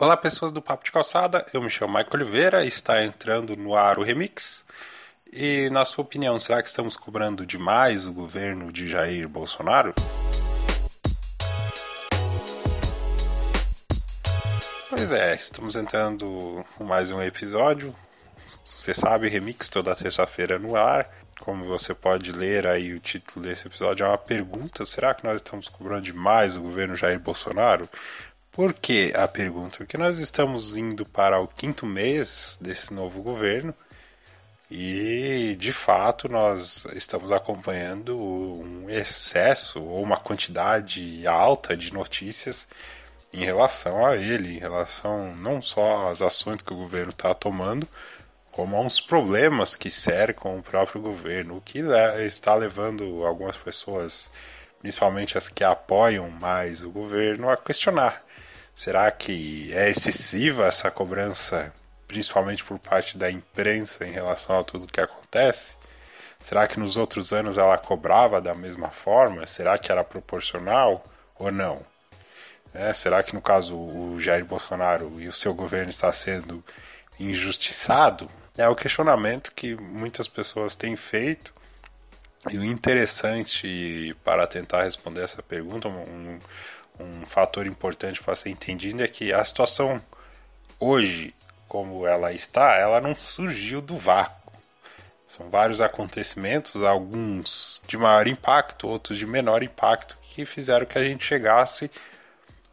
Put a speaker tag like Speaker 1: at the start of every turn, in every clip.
Speaker 1: Olá, pessoas do Papo de Calçada. Eu me chamo Michael Oliveira está entrando no ar o Remix. E, na sua opinião, será que estamos cobrando demais o governo de Jair Bolsonaro? Pois é, estamos entrando com mais um episódio. Você sabe, Remix toda terça-feira no ar. Como você pode ler aí, o título desse episódio é uma pergunta: será que nós estamos cobrando demais o governo Jair Bolsonaro? Por que a pergunta? Porque nós estamos indo para o quinto mês desse novo governo e, de fato, nós estamos acompanhando um excesso ou uma quantidade alta de notícias em relação a ele, em relação não só às ações que o governo está tomando, como a uns problemas que cercam o próprio governo, o que está levando algumas pessoas, principalmente as que apoiam mais o governo, a questionar Será que é excessiva essa cobrança, principalmente por parte da imprensa, em relação a tudo que acontece? Será que nos outros anos ela cobrava da mesma forma? Será que era proporcional ou não? É, será que no caso o Jair Bolsonaro e o seu governo está sendo injustiçado? É o questionamento que muitas pessoas têm feito. E o interessante para tentar responder essa pergunta, um, um fator importante para ser entendido é que a situação hoje, como ela está, ela não surgiu do vácuo. São vários acontecimentos, alguns de maior impacto, outros de menor impacto, que fizeram que a gente chegasse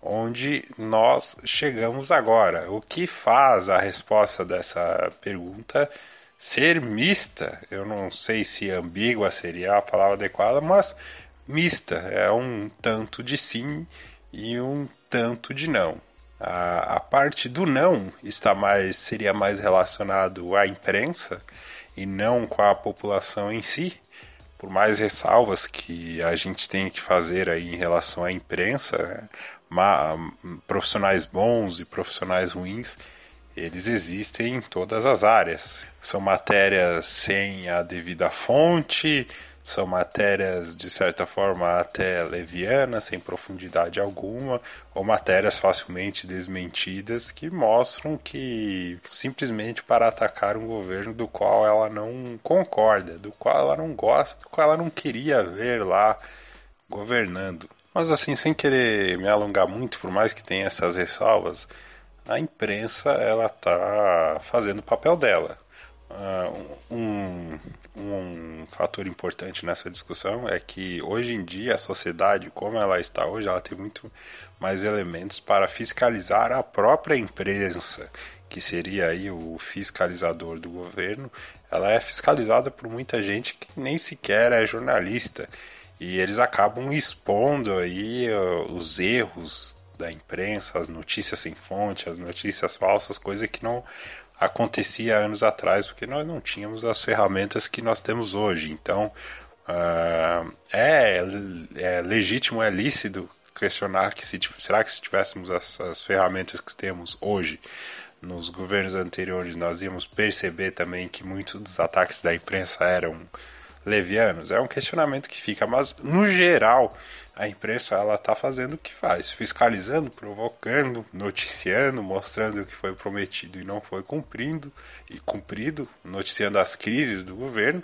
Speaker 1: onde nós chegamos agora. O que faz a resposta dessa pergunta ser mista? Eu não sei se ambígua seria a palavra adequada, mas mista é um tanto de sim e um tanto de não. A, a parte do não está mais seria mais relacionado à imprensa e não com a população em si. Por mais ressalvas que a gente tem que fazer aí em relação à imprensa, profissionais bons e profissionais ruins, eles existem em todas as áreas. São matérias sem a devida fonte, são matérias, de certa forma, até levianas, sem profundidade alguma, ou matérias facilmente desmentidas que mostram que simplesmente para atacar um governo do qual ela não concorda, do qual ela não gosta, do qual ela não queria ver lá governando. Mas assim, sem querer me alongar muito, por mais que tenha essas ressalvas, a imprensa ela está fazendo o papel dela. Uh, um, um fator importante nessa discussão é que hoje em dia a sociedade, como ela está hoje, ela tem muito mais elementos para fiscalizar a própria imprensa, que seria aí o fiscalizador do governo. Ela é fiscalizada por muita gente que nem sequer é jornalista e eles acabam expondo aí uh, os erros da imprensa, as notícias sem fonte, as notícias falsas, coisa que não acontecia anos atrás, porque nós não tínhamos as ferramentas que nós temos hoje. Então, uh, é, é, legítimo, é lícito questionar que se, será que se tivéssemos as, as ferramentas que temos hoje nos governos anteriores, nós íamos perceber também que muitos dos ataques da imprensa eram levianos? É um questionamento que fica, mas no geral a imprensa ela está fazendo o que faz, fiscalizando, provocando, noticiando, mostrando o que foi prometido e não foi cumprindo e cumprido, noticiando as crises do governo.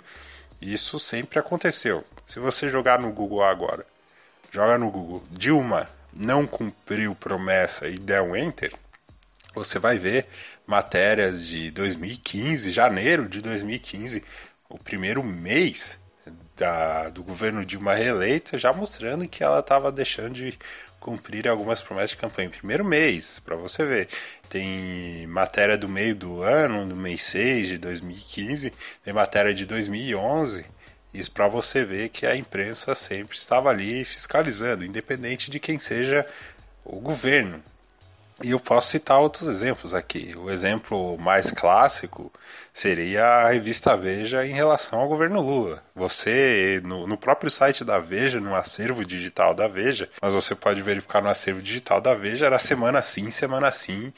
Speaker 1: Isso sempre aconteceu. Se você jogar no Google agora, joga no Google Dilma não cumpriu promessa e der um enter, você vai ver matérias de 2015, janeiro de 2015, o primeiro mês da, do governo Dilma reeleita, já mostrando que ela estava deixando de cumprir algumas promessas de campanha. Primeiro mês, para você ver. Tem matéria do meio do ano, do mês 6 de 2015, tem matéria de 2011. Isso para você ver que a imprensa sempre estava ali fiscalizando, independente de quem seja o governo. E eu posso citar outros exemplos aqui. O exemplo mais clássico seria a revista Veja em relação ao governo Lula. Você, no, no, próprio site da Veja, no acervo digital da Veja, mas você pode verificar no acervo digital da Veja, era semana sim, semana sim,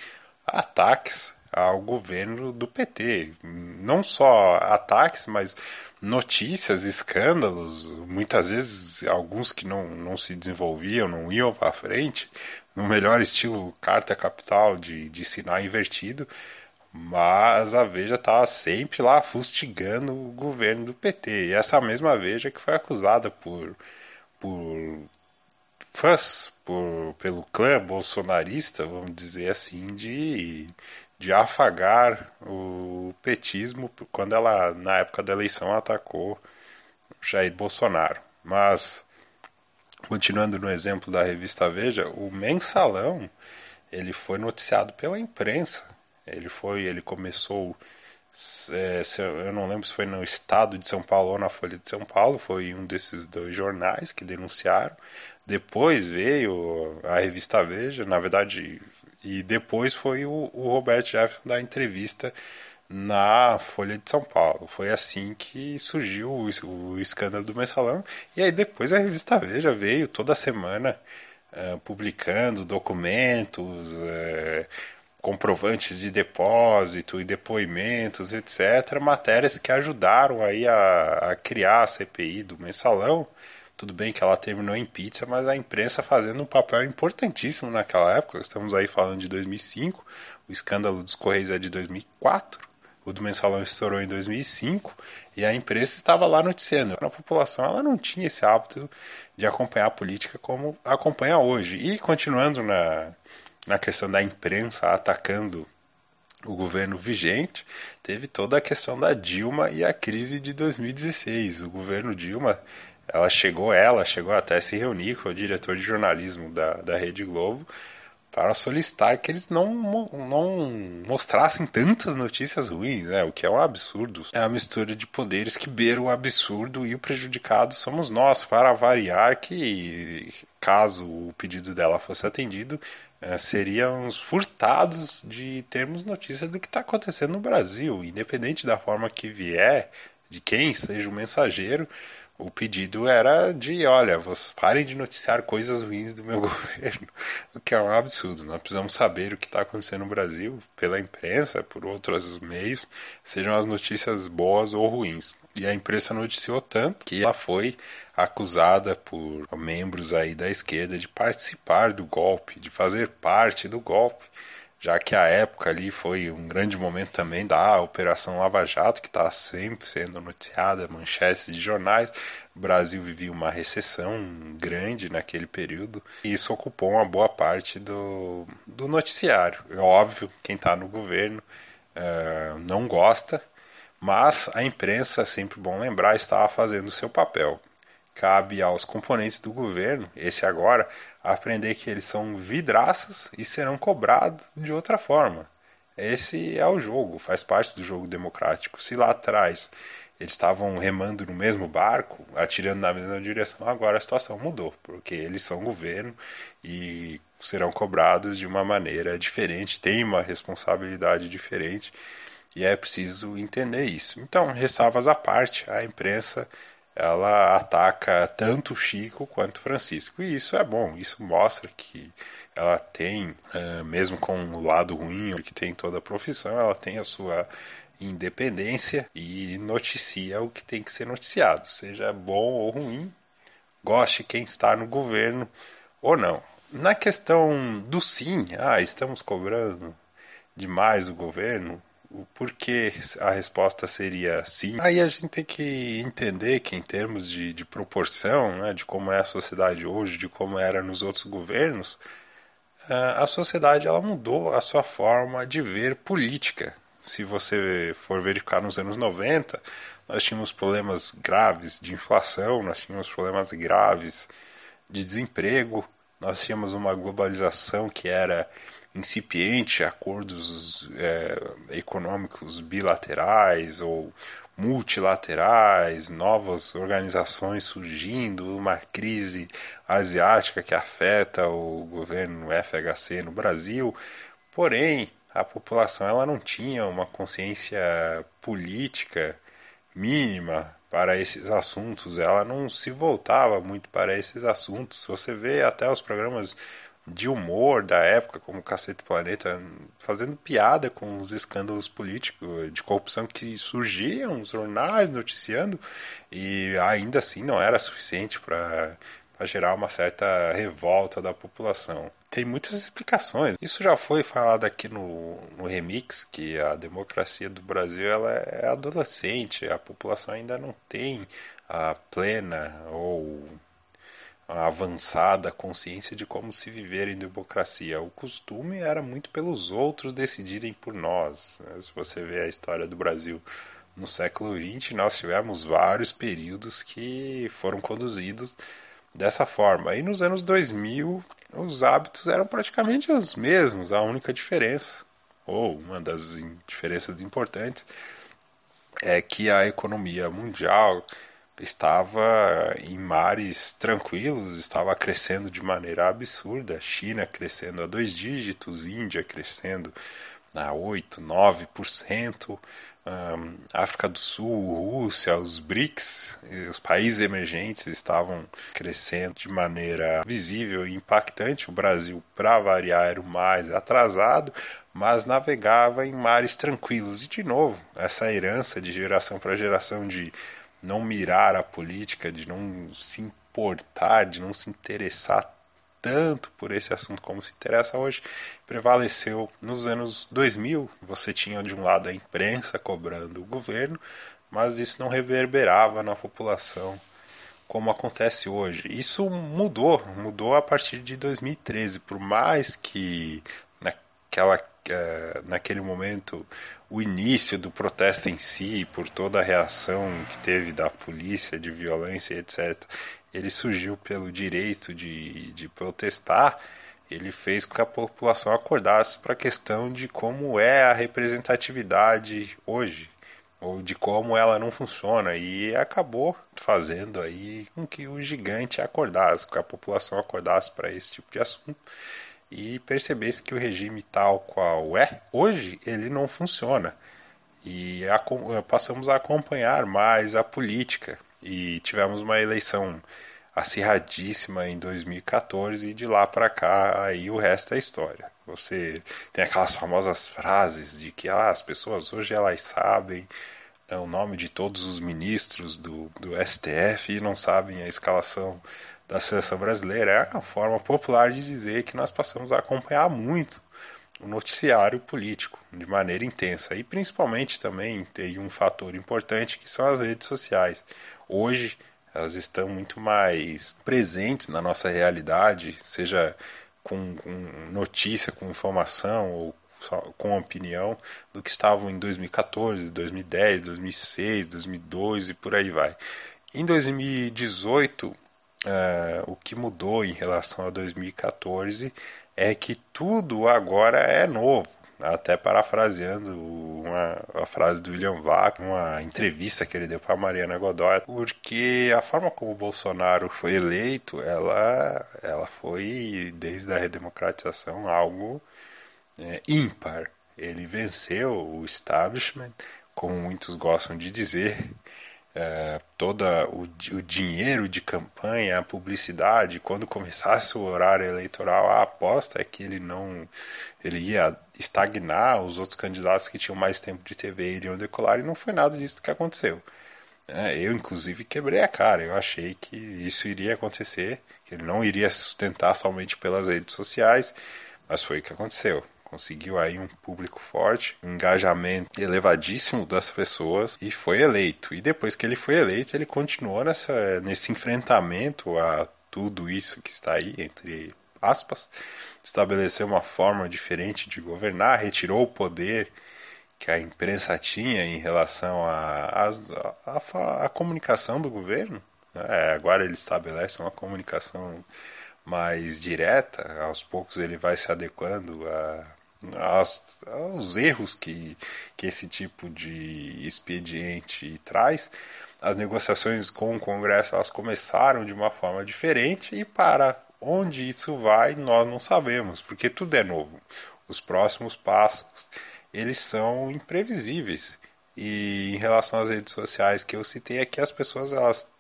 Speaker 1: ataques ao governo do PT. Não só ataques, mas notícias, escândalos, muitas vezes alguns que não, não se desenvolviam, não iam para frente, no melhor estilo carta capital de, de sinal invertido, mas a Veja estava sempre lá fustigando o governo do PT. E essa mesma Veja que foi acusada por, por fãs, por, pelo clã bolsonarista, vamos dizer assim, de, de afagar o petismo quando ela, na época da eleição, atacou Jair Bolsonaro. Mas, continuando no exemplo da revista Veja, o mensalão ele foi noticiado pela imprensa ele foi, ele começou, é, eu não lembro se foi no Estado de São Paulo ou na Folha de São Paulo, foi um desses dois jornais que denunciaram. Depois veio a revista Veja, na verdade, e depois foi o, o Roberto Jefferson da entrevista na Folha de São Paulo. Foi assim que surgiu o, escândalo do mensalão. E aí depois a revista Veja veio toda semana uh, publicando documentos, uh, comprovantes de depósito e depoimentos, etc., matérias que ajudaram aí a, a, criar a CPI do mensalão. Tudo bem que ela terminou em pizza, mas a imprensa fazendo um papel importantíssimo naquela época. Estamos aí falando de 2005, o escândalo dos Correios é de 2004, o do mensalão estourou em 2005 e a imprensa estava lá noticiando. A população ela não tinha esse hábito de acompanhar a política como acompanha hoje. E continuando na, na questão da imprensa atacando o governo vigente, teve toda a questão da Dilma e a crise de 2016. O governo Dilma, ela chegou, ela chegou até se reunir com o diretor de jornalismo da, da Rede Globo para solicitar que eles não, não mostrassem tantas notícias ruins, né? o que é um absurdo. É a mistura de poderes que beira o absurdo e o prejudicado somos nós, para variar que, caso o pedido dela fosse atendido, é, seriam furtados de termos notícias do que está acontecendo no Brasil, independente da forma que vier, de quem seja o mensageiro, o pedido era de, olha, parem de noticiar coisas ruins do meu governo, o que é um absurdo. Nós precisamos saber o que está acontecendo no Brasil pela imprensa, por outros meios, sejam as notícias boas ou ruins. E a imprensa noticiou tanto que ela foi acusada por membros aí da esquerda de participar do golpe, de fazer parte do golpe já que a época ali foi um grande momento também da Operação Lava Jato, que está sempre sendo noticiada, manchetes de jornais. O Brasil vivia uma recessão grande naquele período, e isso ocupou uma boa parte do, do noticiário. É óbvio, quem está no governo uh, não gosta, mas a imprensa, é sempre bom lembrar, estava fazendo o seu papel cabe aos componentes do governo, esse agora, aprender que eles são vidraças e serão cobrados de outra forma. Esse é o jogo, faz parte do jogo democrático. Se lá atrás eles estavam remando no mesmo barco, atirando na mesma direção, agora a situação mudou, porque eles são governo e serão cobrados de uma maneira diferente, têm uma responsabilidade diferente e é preciso entender isso. Então, ressalvas à parte, a imprensa ela ataca tanto Chico quanto Francisco. E isso é bom, isso mostra que ela tem, eh, mesmo com o lado ruim que tem toda a profissão, ela tem a sua independência e noticia o que tem que ser noticiado, seja bom ou ruim, goste quem está no governo ou não. Na questão do sim, ah, estamos cobrando demais o governo, o porquê a resposta seria sim. Aí a gente tem que entender que, em termos de, de proporção, né, de como é a sociedade hoje, de como era nos outros governos, eh, a sociedade ela mudou a sua forma de ver política. Se você for verificar nos anos 90, nós tínhamos problemas graves de inflação, nós tínhamos problemas graves de desemprego, nós tínhamos uma globalização que era incipiente, acordos é, econômicos bilaterais ou multilaterais, novas organizações surgindo, uma crise asiática que afeta o governo FHC no Brasil. Porém, a população ela não tinha uma consciência política mínima para esses assuntos, ela não se voltava muito para esses assuntos. Você vê até os programas de humor da época, como Cacete Planeta, fazendo piada com os escândalos políticos de corrupção que surgiam, os jornais noticiando, e ainda assim não era suficiente para gerar uma certa revolta da população. Tem muitas explicações. Isso já foi falado aqui no, no remix que a democracia do Brasil ela é adolescente, a população ainda não tem a plena ou avançada consciência de como se viver em democracia. O costume era muito pelos outros decidirem por nós. Se você vê a história do Brasil no século XX, nós tivemos vários períodos que foram conduzidos dessa forma. E nos anos 2000, os hábitos eram praticamente os mesmos, a única diferença, ou uma das diferenças importantes, é que a economia mundial estava em mares tranquilos, estava crescendo de maneira absurda. China crescendo a dois dígitos, Índia crescendo a 8, 9%, um, África do Sul, Rússia, os BRICS, os países emergentes estavam crescendo de maneira visível e impactante. O Brasil, para variar, era o mais atrasado, mas navegava em mares tranquilos. E, de novo, essa herança de geração para geração de não mirar a política, de não se importar, de não se interessar tanto por esse assunto como se interessa hoje, prevaleceu nos anos 2000. Você tinha de um lado a imprensa cobrando o governo, mas isso não reverberava na população como acontece hoje. Isso mudou, mudou a partir de 2013, por mais que naquela naquele momento o início do protesto em si, por toda a reação que teve da polícia, de violência, etc., ele surgiu pelo direito de, de protestar, ele fez com que a população acordasse para a questão de como é a representatividade hoje, ou de como ela não funciona, e acabou fazendo aí com que o gigante acordasse, com que a população acordasse para esse tipo de assunto e percebesse que o regime tal qual é hoje ele não funciona e a, passamos a acompanhar mais a política e tivemos uma eleição acirradíssima em 2014 e de lá para cá aí o resto é história. Você tem aquelas famosas frases de que ah, as pessoas hoje elas sabem é o nome de todos os ministros do, do STF e não sabem a escalação da seleção brasileira é a forma popular de dizer que nós passamos a acompanhar muito o noticiário político de maneira intensa e principalmente também tem um fator importante que são as redes sociais. Hoje elas estão muito mais presentes na nossa realidade, seja com, com notícia, com informação ou com opinião, do que estavam em 2014, 2010, 2006, 2012 e por aí vai. Em 2018, Uh, o que mudou em relação a 2014 é que tudo agora é novo. Até parafraseando uma, a frase do William Vac, uma entrevista que ele deu para Mariana Godoy, porque a forma como o Bolsonaro foi eleito, ela, ela foi, desde a redemocratização, algo é, ímpar. Ele venceu o establishment, como muitos gostam de dizer, é, todo o, o, dinheiro de campanha, a publicidade, quando começasse o horário eleitoral, a aposta é que ele não ele ia estagnar, os outros candidatos que tinham mais tempo de TV iriam decolar, e não foi nada disso que aconteceu. É, eu, inclusive, quebrei a cara. Eu achei que isso iria acontecer, que ele não iria sustentar somente pelas redes sociais, mas foi o que aconteceu conseguiu aí um público forte, um engajamento elevadíssimo das pessoas e foi eleito. E depois que ele foi eleito, ele continuou nessa, nesse enfrentamento a tudo isso que está aí, entre aspas, estabeleceu uma forma diferente de governar, retirou o poder que a imprensa tinha em relação à a, a, a, comunicação do governo. É, agora ele estabelece uma comunicação mais direta, aos poucos ele vai se adequando a as, erros que, que esse tipo de expediente traz, as negociações com o Congresso elas começaram de uma forma diferente e para onde isso vai nós não sabemos, porque tudo é novo. Os próximos passos eles são imprevisíveis. E em relação às redes sociais que eu citei aqui, as pessoas elas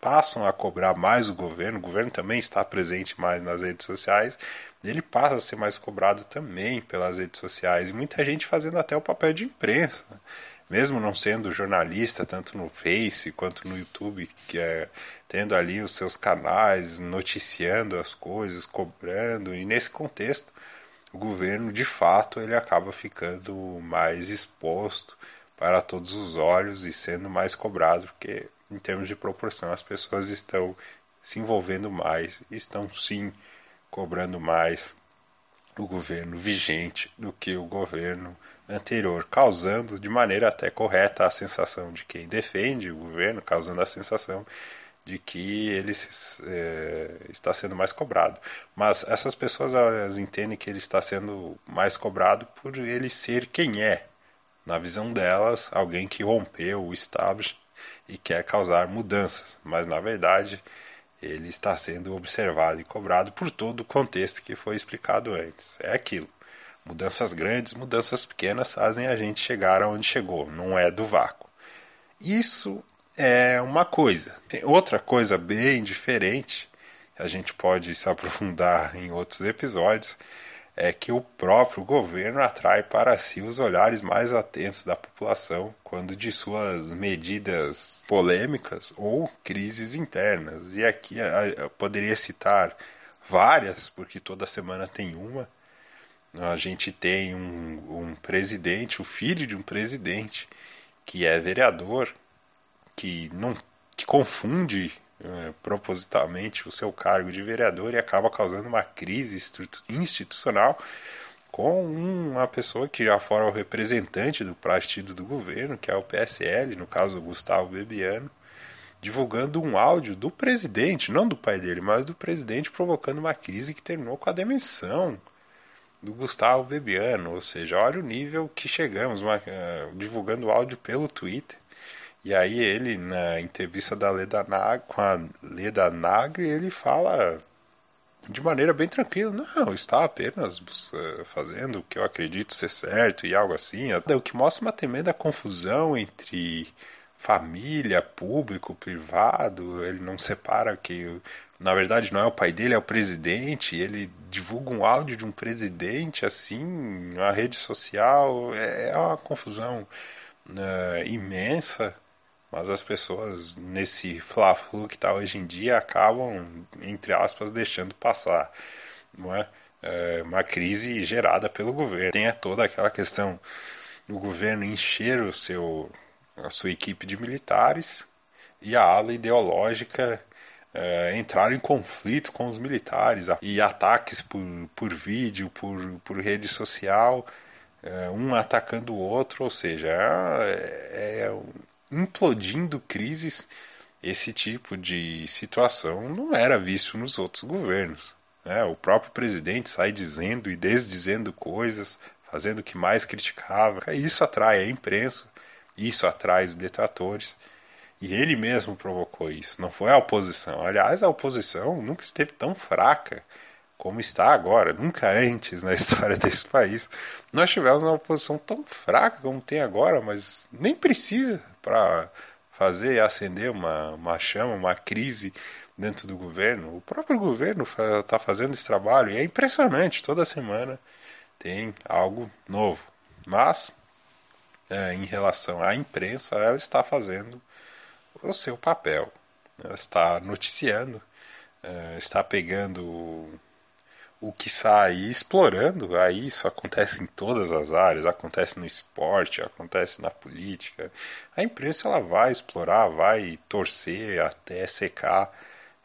Speaker 1: passam a cobrar mais o governo, o governo também está presente mais nas redes sociais, ele passa a ser mais cobrado também pelas redes sociais, e muita gente fazendo até o papel de imprensa. mesmo não sendo jornalista, tanto no Face quanto no YouTube, que é tendo ali os seus canais, noticiando as coisas, cobrando, e nesse contexto o governo de fato ele acaba ficando mais exposto para todos os olhos e sendo mais cobrado, porque em termos de proporção as pessoas estão se envolvendo mais, estão sim cobrando mais o governo vigente do que o governo anterior, causando de maneira até correta a sensação de quem defende o governo, causando a sensação de que ele é, está sendo mais cobrado. Mas essas pessoas elas entendem que ele está sendo mais cobrado por ele ser quem é. Na visão delas, alguém que rompeu o establishment e quer causar mudanças, mas na verdade ele está sendo observado e cobrado por todo o contexto que foi explicado antes. É aquilo. Mudanças grandes, mudanças pequenas fazem a gente chegar aonde chegou, não é do vácuo. Isso é uma coisa. Tem outra coisa bem diferente, a gente pode se aprofundar em outros episódios, é que o próprio governo atrai para si os olhares mais atentos da população quando de suas medidas polêmicas ou crises internas. E aqui eu poderia citar várias, porque toda semana tem uma. A gente tem um, um presidente, o filho de um presidente, que é vereador, que não que confunde é, propositalmente o seu cargo de vereador e acaba causando uma crise institucional com uma pessoa que já fora o representante do partido do governo, que é o PSL, no caso Gustavo Bebiano, divulgando um áudio do presidente, não do pai dele, mas do presidente, provocando uma crise que terminou com a demissão do Gustavo Bebiano. Ou seja, olha o nível que chegamos, uma, uh, divulgando áudio pelo Twitter e aí ele, na entrevista da Leda Nag, com a Leda Nag, ele fala de maneira bem tranquila, não, está apenas fazendo o que eu acredito ser certo e algo assim. O que mostra uma tremenda confusão entre família, público, privado, ele não separa que na verdade não é o pai dele, é o presidente, ele divulga um áudio de um presidente assim, na rede social, é, é uma confusão uh, imensa mas as pessoas nesse fla-flu que está hoje em dia acabam, entre aspas, deixando passar. Não é? é uma crise gerada pelo governo. Tem toda aquela questão do governo encher o seu, a sua equipe de militares e a ala ideológica é, entrar em conflito com os militares e ataques por, por vídeo, por, por rede social, é, um atacando o outro, ou seja, é, é implodindo crises, esse tipo de situação não era visto nos outros governos. Né? O próprio presidente sai dizendo e desdizendo coisas, fazendo o que mais criticava. Isso atrai a imprensa, isso atrai os detratores. E ele mesmo provocou isso, não foi a oposição. Aliás, a oposição nunca esteve tão fraca como está agora, nunca antes na história desse país. Nós tivemos uma oposição tão fraca como tem agora, mas nem precisa para fazer acender uma, uma chama, uma crise dentro do governo. O próprio governo está fazendo esse trabalho e é impressionante. Toda semana tem algo novo. Mas, é, em relação à imprensa, ela está fazendo o seu papel. Ela está noticiando, é, está pegando o que sai explorando, aí isso acontece em todas as áreas, acontece no esporte, acontece na política. A imprensa ela vai explorar, vai torcer até secar.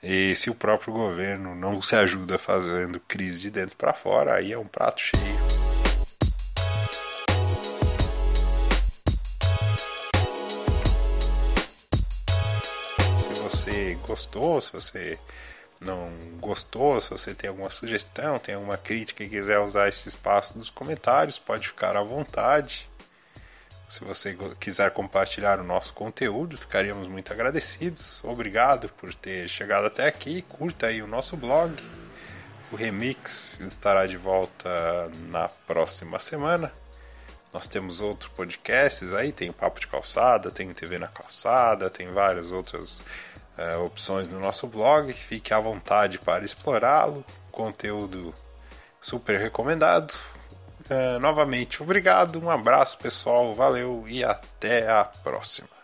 Speaker 1: E se o próprio governo não se ajuda fazendo crise de dentro para fora, aí é um prato cheio. Se você gostou, se você não gostou, se você tem alguma sugestão, tem alguma crítica e quiser usar esse espaço nos comentários, pode ficar à vontade. Se você quiser compartilhar o nosso conteúdo, ficaríamos muito agradecidos. Obrigado por ter chegado até aqui. Curta aí o nosso blog. O Remix estará de volta na próxima semana. Nós temos outros podcasts aí, tem o Papo de Calçada, tem TV na Calçada, tem vários outros é, opções no nosso blog. Fique à vontade para explorá-lo. Conteúdo super recomendado. Uh, novamente, obrigado, um abraço pessoal, valeu e até a próxima.